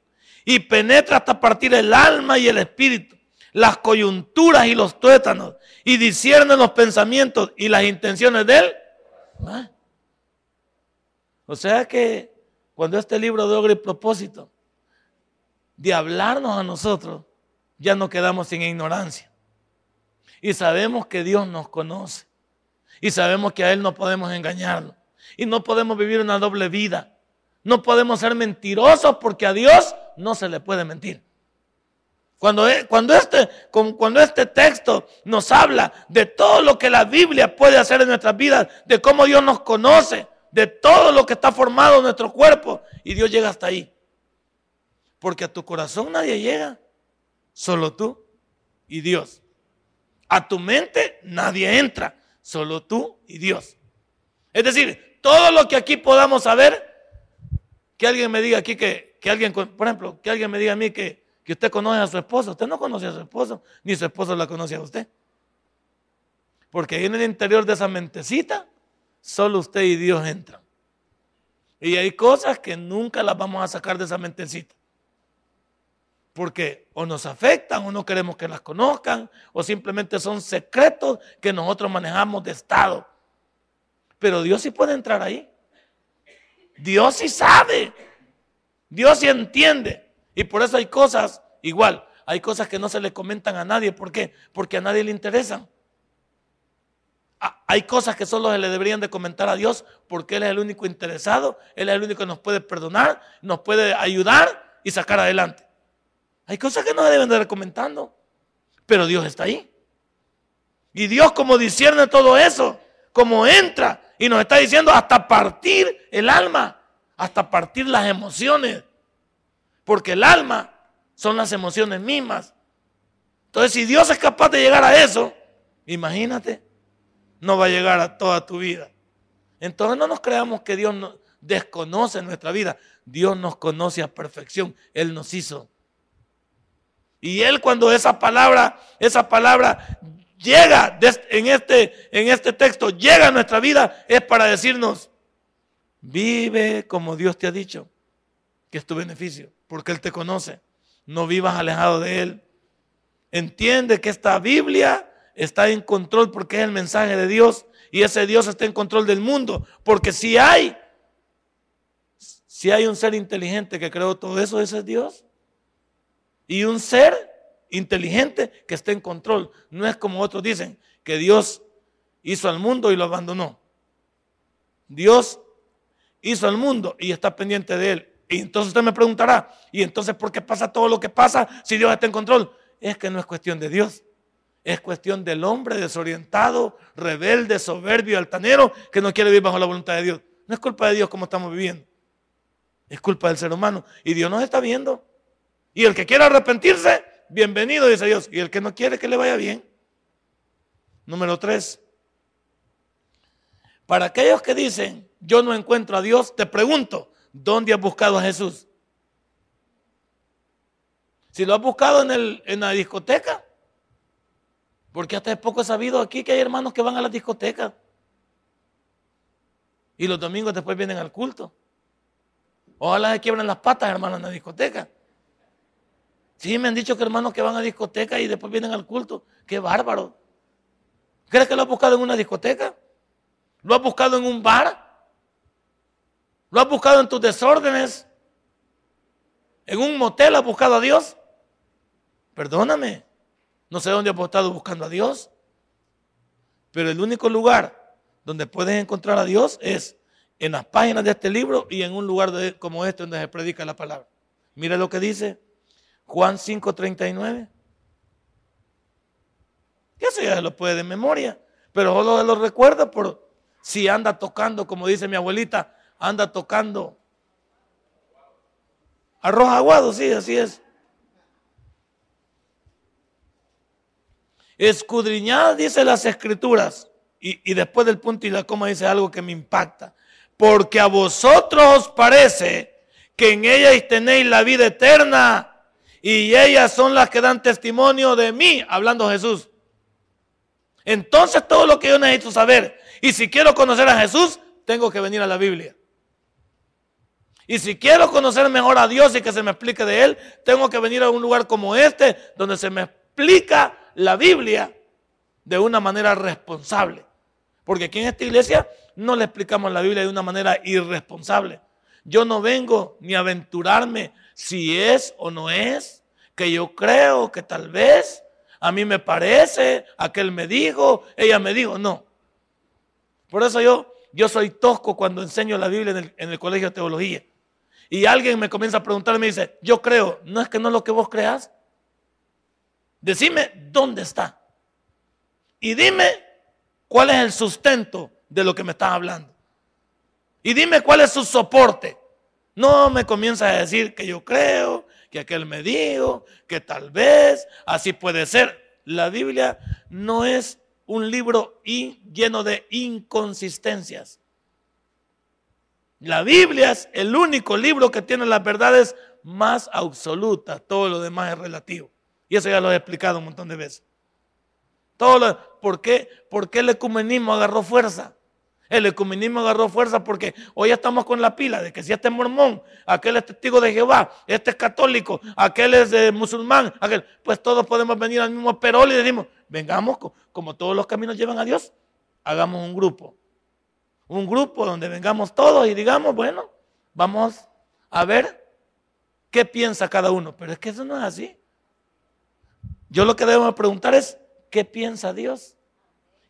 y penetra hasta partir el alma y el espíritu, las coyunturas y los tuétanos y discierne los pensamientos y las intenciones de él. ¿Ah? O sea que cuando este libro logra el propósito de hablarnos a nosotros, ya no quedamos sin ignorancia. Y sabemos que Dios nos conoce. Y sabemos que a Él no podemos engañarlo. Y no podemos vivir una doble vida. No podemos ser mentirosos porque a Dios no se le puede mentir. Cuando, e, cuando, este, cuando este texto nos habla de todo lo que la Biblia puede hacer en nuestras vidas, de cómo Dios nos conoce, de todo lo que está formado en nuestro cuerpo, y Dios llega hasta ahí. Porque a tu corazón nadie llega, solo tú y Dios. A tu mente nadie entra, solo tú y Dios. Es decir, todo lo que aquí podamos saber, que alguien me diga aquí que, que alguien, por ejemplo, que alguien me diga a mí que, que usted conoce a su esposo. Usted no conoce a su esposo, ni su esposo la conoce a usted. Porque ahí en el interior de esa mentecita, solo usted y Dios entran. Y hay cosas que nunca las vamos a sacar de esa mentecita. Porque o nos afectan o no queremos que las conozcan, o simplemente son secretos que nosotros manejamos de Estado. Pero Dios sí puede entrar ahí. Dios sí sabe. Dios sí entiende. Y por eso hay cosas, igual, hay cosas que no se le comentan a nadie. ¿Por qué? Porque a nadie le interesan. Ah, hay cosas que solo se le deberían de comentar a Dios porque Él es el único interesado, Él es el único que nos puede perdonar, nos puede ayudar y sacar adelante. Hay cosas que no se deben de comentando, pero Dios está ahí. Y Dios como discierne todo eso, como entra y nos está diciendo hasta partir el alma, hasta partir las emociones, porque el alma son las emociones mismas. Entonces, si Dios es capaz de llegar a eso, imagínate, no va a llegar a toda tu vida. Entonces no nos creamos que Dios desconoce nuestra vida. Dios nos conoce a perfección. Él nos hizo. Y Él cuando esa palabra, esa palabra llega en este, en este texto, llega a nuestra vida, es para decirnos, vive como Dios te ha dicho, que es tu beneficio porque Él te conoce. No vivas alejado de Él. Entiende que esta Biblia está en control porque es el mensaje de Dios y ese Dios está en control del mundo. Porque si hay, si hay un ser inteligente que creó todo eso, ese es Dios. Y un ser inteligente que está en control. No es como otros dicen, que Dios hizo al mundo y lo abandonó. Dios hizo al mundo y está pendiente de él. Y entonces usted me preguntará, ¿y entonces por qué pasa todo lo que pasa si Dios está en control? Es que no es cuestión de Dios. Es cuestión del hombre desorientado, rebelde, soberbio, altanero, que no quiere vivir bajo la voluntad de Dios. No es culpa de Dios como estamos viviendo. Es culpa del ser humano. Y Dios nos está viendo. Y el que quiera arrepentirse, bienvenido, dice Dios. Y el que no quiere, que le vaya bien. Número tres. Para aquellos que dicen, yo no encuentro a Dios, te pregunto, ¿dónde has buscado a Jesús? Si lo has buscado en, el, en la discoteca, porque hasta hace poco sabido aquí que hay hermanos que van a la discoteca. Y los domingos después vienen al culto. Ojalá se quiebren las patas, hermanos, en la discoteca. Sí, me han dicho que hermanos que van a discoteca y después vienen al culto. Qué bárbaro. ¿Crees que lo has buscado en una discoteca? ¿Lo has buscado en un bar? ¿Lo has buscado en tus desórdenes? ¿En un motel has buscado a Dios? Perdóname. No sé dónde has estado buscando a Dios. Pero el único lugar donde puedes encontrar a Dios es en las páginas de este libro y en un lugar como este donde se predica la palabra. Mira lo que dice Juan 5:39. Eso ya se lo puede de memoria, pero solo lo recuerda por si anda tocando, como dice mi abuelita, anda tocando arroz aguado, sí, así es. Escudriñad, dice las escrituras, y, y, después del punto y la coma dice algo que me impacta. Porque a vosotros os parece que en ellas tenéis la vida eterna y ellas son las que dan testimonio de mí, hablando Jesús. Entonces todo lo que yo necesito saber, y si quiero conocer a Jesús, tengo que venir a la Biblia. Y si quiero conocer mejor a Dios y que se me explique de Él, tengo que venir a un lugar como este, donde se me explica la Biblia de una manera responsable. Porque aquí en esta iglesia no le explicamos la Biblia de una manera irresponsable. Yo no vengo ni a aventurarme si es o no es, que yo creo que tal vez, a mí me parece, aquel me dijo, ella me dijo, no. Por eso yo, yo soy tosco cuando enseño la Biblia en el, en el colegio de teología. Y alguien me comienza a preguntar y me dice, yo creo, no es que no es lo que vos creas. Decime dónde está. Y dime cuál es el sustento de lo que me estás hablando. Y dime cuál es su soporte. No me comienza a decir que yo creo, que aquel me dijo, que tal vez, así puede ser. La Biblia no es un libro lleno de inconsistencias. La Biblia es el único libro que tiene las verdades más absolutas. Todo lo demás es relativo. Y eso ya lo he explicado un montón de veces. Todo ¿por, qué? ¿Por qué el ecumenismo agarró fuerza? El ecumenismo agarró fuerza porque hoy estamos con la pila de que si este es mormón, aquel es testigo de Jehová, este es católico, aquel es de musulmán, aquel, pues todos podemos venir al mismo perol y decimos, vengamos, como todos los caminos llevan a Dios, hagamos un grupo. Un grupo donde vengamos todos y digamos, bueno, vamos a ver qué piensa cada uno. Pero es que eso no es así. Yo lo que debemos preguntar es, ¿qué piensa Dios?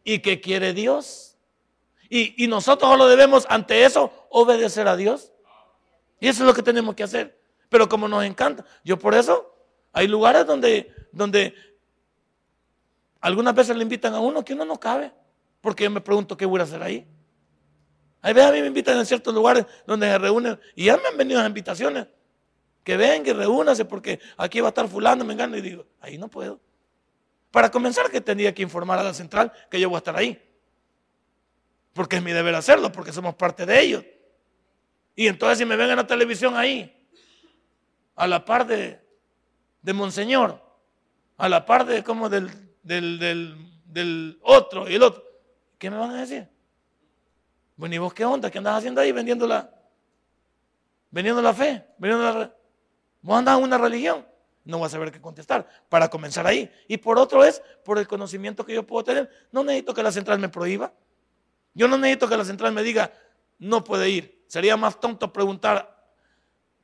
¿Y qué quiere Dios? Y, nosotros solo debemos ante eso obedecer a Dios. Y eso es lo que tenemos que hacer. Pero como nos encanta, yo por eso hay lugares donde, donde algunas veces le invitan a uno que uno no cabe. Porque yo me pregunto qué voy a hacer ahí. Hay veces a mí me invitan en ciertos lugares donde se reúnen y ya me han venido las invitaciones. Que venga y reúnase porque aquí va a estar fulano, me engano y digo, ahí no puedo. Para comenzar que tendría que informar a la central que yo voy a estar ahí porque es mi deber hacerlo, porque somos parte de ellos. Y entonces si me ven en la televisión ahí, a la par de, Monseñor, a la par de como del, del, otro y el otro, ¿qué me van a decir? Bueno, ¿y vos qué onda? ¿Qué andas haciendo ahí vendiendo la, vendiendo la fe? Vendiendo la, ¿Vos andas en una religión? No voy a saber qué contestar para comenzar ahí. Y por otro es por el conocimiento que yo puedo tener. No necesito que la central me prohíba. Yo no necesito que la central me diga, no puede ir. Sería más tonto preguntar,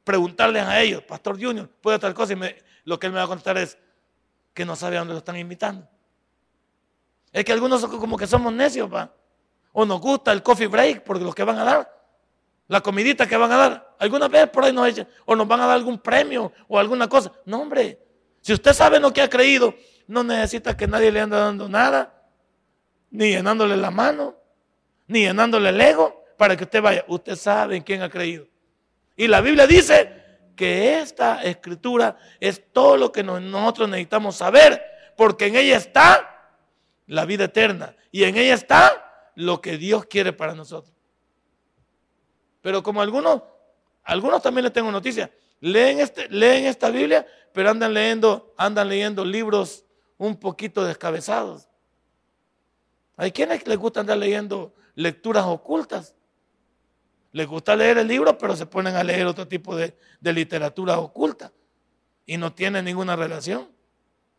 preguntarles a ellos, Pastor Junior, puede tal cosa y lo que él me va a contestar es que no sabe a dónde lo están invitando. Es que algunos como que somos necios, pa. O nos gusta el coffee break por lo que van a dar. La comidita que van a dar. Alguna vez por ahí nos echan. O nos van a dar algún premio o alguna cosa. No, hombre. Si usted sabe lo que ha creído, no necesita que nadie le ande dando nada. Ni llenándole la mano ni llenándole el ego para que usted vaya. Usted sabe en quién ha creído. Y la Biblia dice que esta escritura es todo lo que nosotros necesitamos saber, porque en ella está la vida eterna y en ella está lo que Dios quiere para nosotros. Pero como algunos, algunos también les tengo noticias, leen, este, esta Biblia, pero andan leyendo, andan leyendo libros un poquito descabezados. Hay quienes les gusta andar leyendo lecturas ocultas. Les gusta leer el libro, pero se ponen a leer otro tipo de, literatura oculta y no tienen ninguna relación.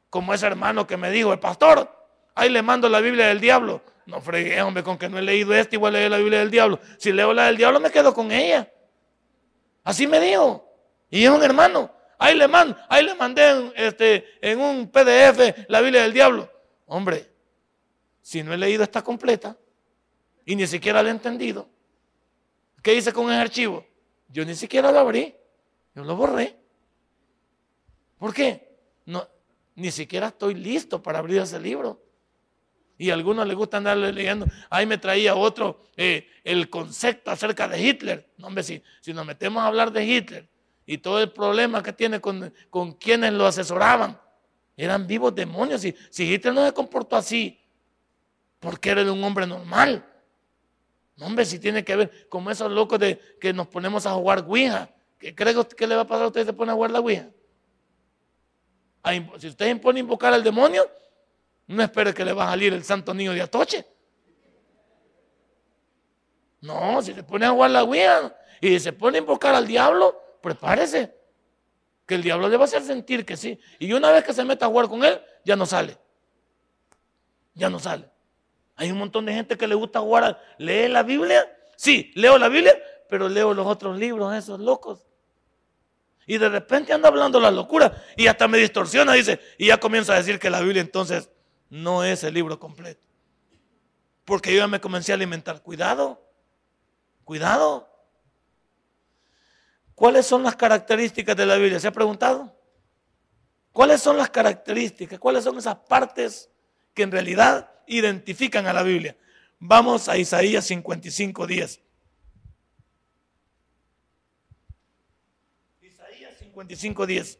Como ese hermano que me dijo, el pastor, ahí le mando la Biblia del diablo. No fregué, hombre, con que no he leído esta, igual leer la Biblia del diablo. Si leo la del diablo, me quedo con ella. Así me dijo. Y es un hermano. Ahí le, mando, ahí le mandé en, este, en un PDF la Biblia del diablo. Hombre, si no he leído esta completa y ni siquiera la he entendido, ¿Qué hice con ese archivo? Yo ni siquiera lo abrí. Yo lo borré. ¿Por qué? No, ni siquiera estoy listo para abrir ese libro. Y a algunos les gusta andar leyendo. Ahí me traía otro, eh, el concepto acerca de Hitler. No, hombre, si, si nos metemos a hablar de Hitler y todo el problema que tiene con, con quienes lo asesoraban, eran vivos demonios. Si, si Hitler no se comportó así, porque era un hombre normal. No, hombre, si tiene que ver como esos locos de que nos ponemos a jugar Ouija. ¿Qué cree que le va a pasar a usted si se pone a jugar la Ouija? Si usted impone invocar al demonio, no espere que le va a salir el santo niño de Atoche. No, si se pone a jugar la Ouija y se pone a invocar al diablo, prepárese. Que el diablo le va a hacer sentir que sí. Y una vez que se meta a jugar con él, ya no sale. Ya no sale. Hay un montón de gente que le gusta jugar, lee la Biblia. Sí, leo la Biblia, pero leo los otros libros, esos locos. Y de repente anda hablando la locura y hasta me distorsiona, dice, y ya comienza a decir que la Biblia entonces no es el libro completo. Porque yo ya me comencé a alimentar. Cuidado, cuidado. ¿Cuáles son las características de la Biblia? ¿Se ha preguntado? ¿Cuáles son las características? ¿Cuáles son esas partes que en realidad identifican a la Biblia. Vamos a Isaías 55, 10. Isaías 55, 10.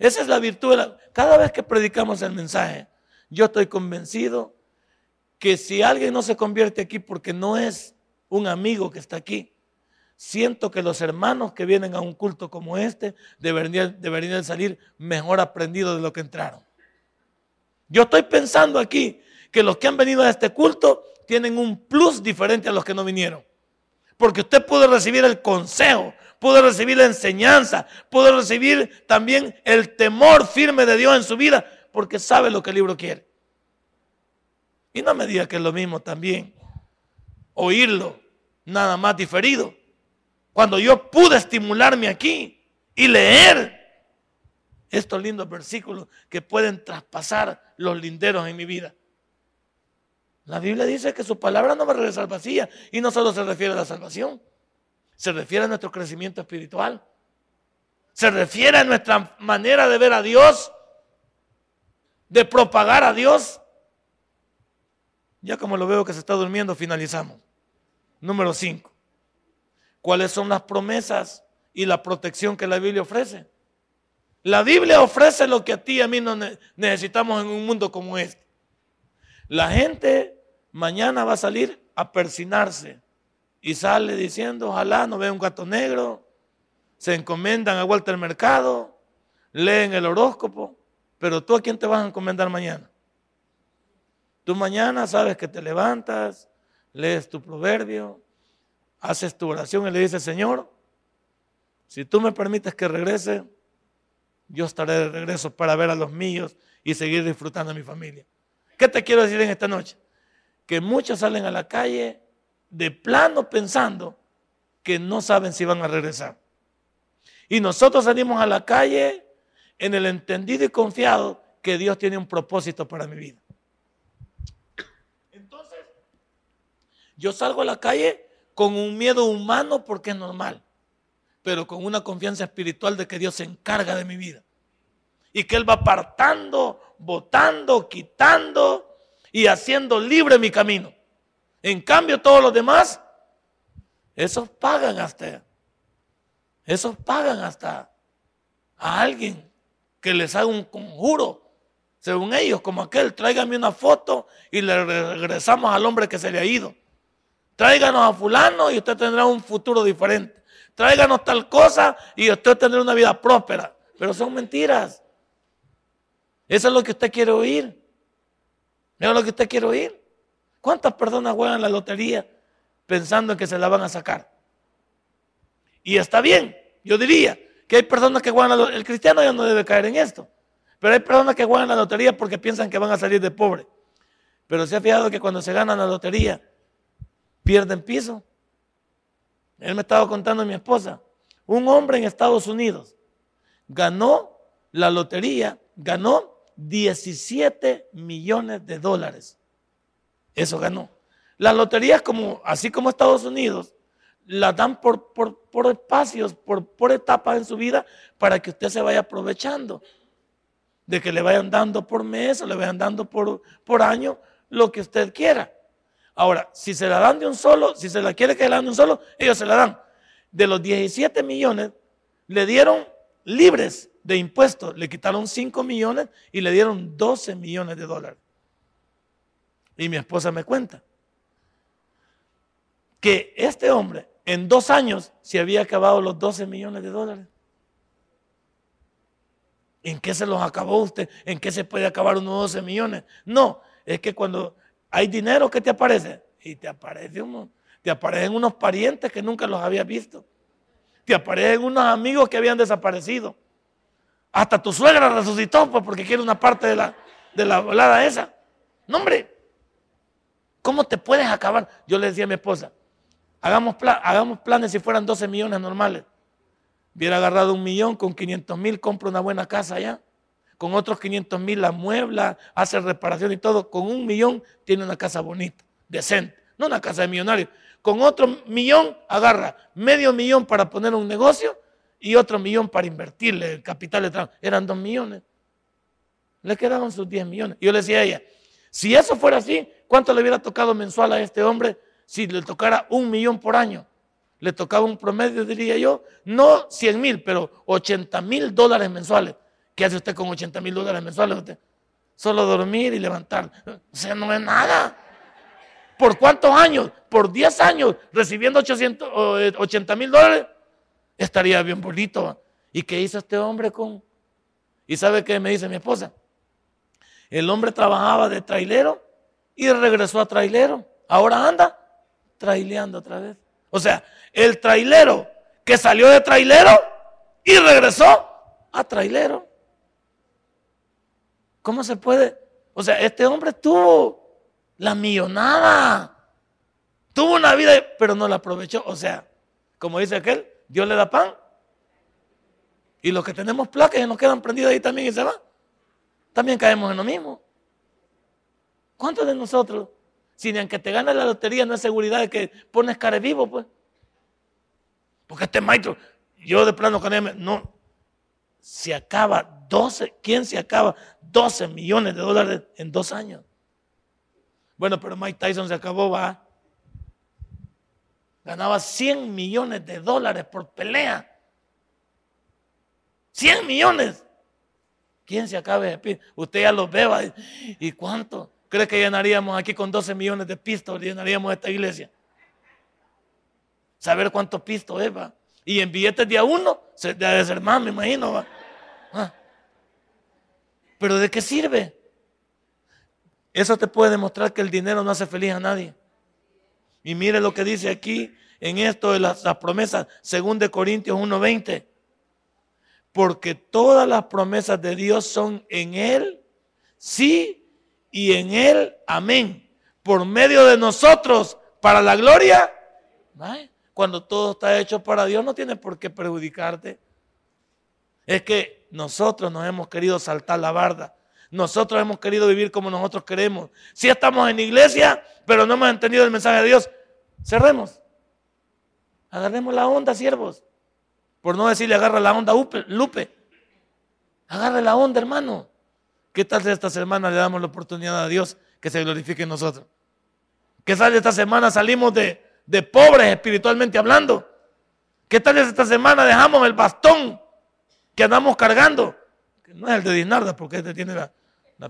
Esa es la virtud. Cada vez que predicamos el mensaje, yo estoy convencido que si alguien no se convierte aquí porque no es un amigo que está aquí, siento que los hermanos que vienen a un culto como este deberían, deberían salir mejor aprendidos de lo que entraron. Yo estoy pensando aquí que los que han venido a este culto tienen un plus diferente a los que no vinieron. Porque usted puede recibir el consejo, puede recibir la enseñanza, puede recibir también el temor firme de Dios en su vida, porque sabe lo que el libro quiere. Y no me diga que es lo mismo también oírlo nada más diferido cuando yo pude estimularme aquí y leer estos lindos versículos que pueden traspasar los linderos en mi vida. La Biblia dice que su palabra no me regresa vacía y no solo se refiere a la salvación, se refiere a nuestro crecimiento espiritual, se refiere a nuestra manera de ver a Dios, de propagar a Dios. Ya como lo veo que se está durmiendo, finalizamos. Número 5 cuáles son las promesas y la protección que la Biblia ofrece. La Biblia ofrece lo que a ti y a mí no necesitamos en un mundo como este. La gente mañana va a salir a persinarse y sale diciendo, ojalá no vea un gato negro, se encomendan a al mercado, leen el horóscopo, pero tú a quién te vas a encomendar mañana. Tú mañana sabes que te levantas, lees tu proverbio, haces tu oración y le dices, Señor, si tú me permites que regrese, yo estaré de regreso para ver a los míos y seguir disfrutando de mi familia. ¿Qué te quiero decir en esta noche? Que muchos salen a la calle de plano pensando que no saben si van a regresar. Y nosotros salimos a la calle en el entendido y confiado que Dios tiene un propósito para mi vida. Entonces, yo salgo a la calle con un miedo humano porque es normal, pero con una confianza espiritual de que Dios se encarga de mi vida. Y que Él va apartando, votando, quitando y haciendo libre mi camino. En cambio, todos los demás, esos pagan hasta, esos pagan hasta a alguien que les haga un conjuro. Según ellos, como aquel, tráigame una foto y le regresamos al hombre que se le ha ido. Tráiganos a fulano y usted tendrá un futuro diferente. Tráiganos tal cosa y usted tendrá una vida próspera. Pero son mentiras. Eso es lo que usted quiere oír. Eso es lo que usted quiere oír. ¿Cuántas personas juegan la lotería pensando en que se la van a sacar? Y está bien, yo diría que hay personas que juegan la lotería. El cristiano ya no debe caer en esto. Pero hay personas que juegan la lotería porque piensan que van a salir de pobre. Pero se ha fijado que cuando se gana la lotería, pierden piso. Él me estaba contando a mi esposa. Un hombre en Estados Unidos ganó la lotería, ganó 17 millones de dólares. Eso ganó. Las loterías, como, así como Estados Unidos, las dan por, por, espacios, por, por etapas en su vida para que usted se vaya aprovechando. De que le vayan dando por mes o le vayan dando por, por año lo que usted quiera. Ahora, si se la dan de un solo, si se la quiere que le dan de un solo, ellos se la dan. De los 17 millones, le dieron libres de impuestos, le quitaron 5 millones y le dieron 12 millones de dólares. Y mi esposa me cuenta que este hombre en dos años se había acabado los 12 millones de dólares. ¿En qué se los acabó usted? ¿En qué se puede acabar unos 12 millones? No, es que cuando hay dinero que te aparece y te aparece te aparecen unos parientes que nunca los habías visto. Te aparecen unos amigos que habían desaparecido. Hasta tu suegra resucitó pues, porque quiere una parte de la, de la volada esa. No, hombre. ¿Cómo te puedes acabar? Yo le decía a mi esposa, hagamos, hagamos planes si fueran 12 millones normales. Hubiera agarrado un millón, con 500 mil compra una buena casa allá con otros 500 mil la muebla, hace reparación y todo, con un millón tiene una casa bonita, decente, no una casa de millonario. Con otro millón agarra medio millón para poner un negocio y otro millón para invertirle el capital de trabajo. Eran dos millones. Le quedaban sus 10 millones. Yo le decía a ella, si eso fuera así, ¿cuánto le hubiera tocado mensual a este hombre si le tocara un millón por año? Le tocaba un promedio, diría yo, no 100 mil, pero 80 mil dólares mensuales. ¿Qué hace usted con 80 mil dólares mensuales? Solo dormir y levantar. O sea, no es nada. ¿Por cuántos años? Por 10 años recibiendo 800, 80 mil dólares. Estaría bien bonito. ¿Y qué hizo este hombre con? ¿Y sabe qué me dice mi esposa? El hombre trabajaba de trailero y regresó a trailero. Ahora anda traileando otra vez. O sea, el trailero que salió de trailero y regresó a trailero. ¿Cómo se puede? O sea, este hombre tuvo la millonada. Tuvo una vida, pero no la aprovechó. O sea, como dice aquel, Dios le da pan. Y los que tenemos placas y nos quedan prendidos ahí también y se van. También caemos en lo mismo. ¿Cuántos de nosotros, si ni aunque te gane la lotería, no es seguridad de que pones cara vivo, pues? Porque este maestro, yo de plano con él, no, se acaba 12, ¿quién se acaba 12 millones de dólares en dos años? Bueno, pero Mike Tyson se acabó, va. Ganaba 100 millones de dólares por pelea. 100 millones. ¿Quién se acaba de? Usted ya los ve, ¿y cuánto? ¿Cree que llenaríamos aquí con 12 millones de pistos? Llenaríamos esta iglesia. Saber cuántos pistos es, va. Y en billetes de a uno, se debe ser más, me imagino. Ah. Pero ¿de qué sirve? Eso te puede demostrar que el dinero no hace feliz a nadie. Y mire lo que dice aquí en esto de las, promesas, según de Corintios 1:20. Porque todas las promesas de Dios son en Él, sí, y en Él, amén. Por medio de nosotros, para la gloria. Cuando todo está hecho para Dios no tiene por qué perjudicarte. Es que nosotros nos hemos querido saltar la barda. Nosotros hemos querido vivir como nosotros queremos. Si estamos en iglesia, pero no hemos entendido el mensaje de Dios, cerremos. Agarremos la onda, siervos. Por no decirle agarra la onda, Lupe. Agarre la onda, hermano. ¿Qué tal si esta semana le damos la oportunidad a Dios que se glorifique en nosotros? ¿Qué tal si esta semana salimos de, de pobres espiritualmente hablando? ¿Qué tal si esta semana dejamos el bastón que andamos cargando? Que no es el de Dinarda porque este tiene la,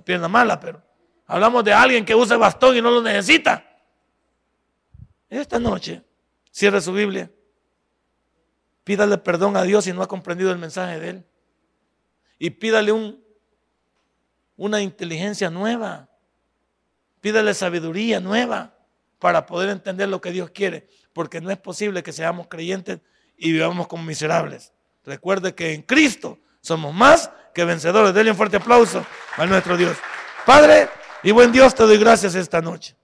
pierna mala, pero hablamos de alguien que usa el bastón y no lo necesita. Esta noche, cierre su Biblia. Pídale perdón a Dios si no ha comprendido el mensaje de Él. Y pídale un, una inteligencia nueva. Pídale sabiduría nueva para poder entender lo que Dios quiere. Porque no es posible que seamos creyentes y vivamos como miserables. Recuerde que en Cristo somos más que vencedores. Denle un fuerte aplauso a nuestro Dios. Padre y buen Dios, te doy gracias esta noche.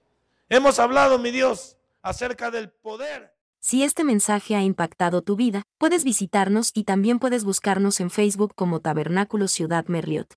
Hemos hablado, mi Dios, acerca del poder. Si este mensaje ha impactado tu vida, puedes visitarnos y también puedes buscarnos en Facebook como Tabernáculo Ciudad Merliot.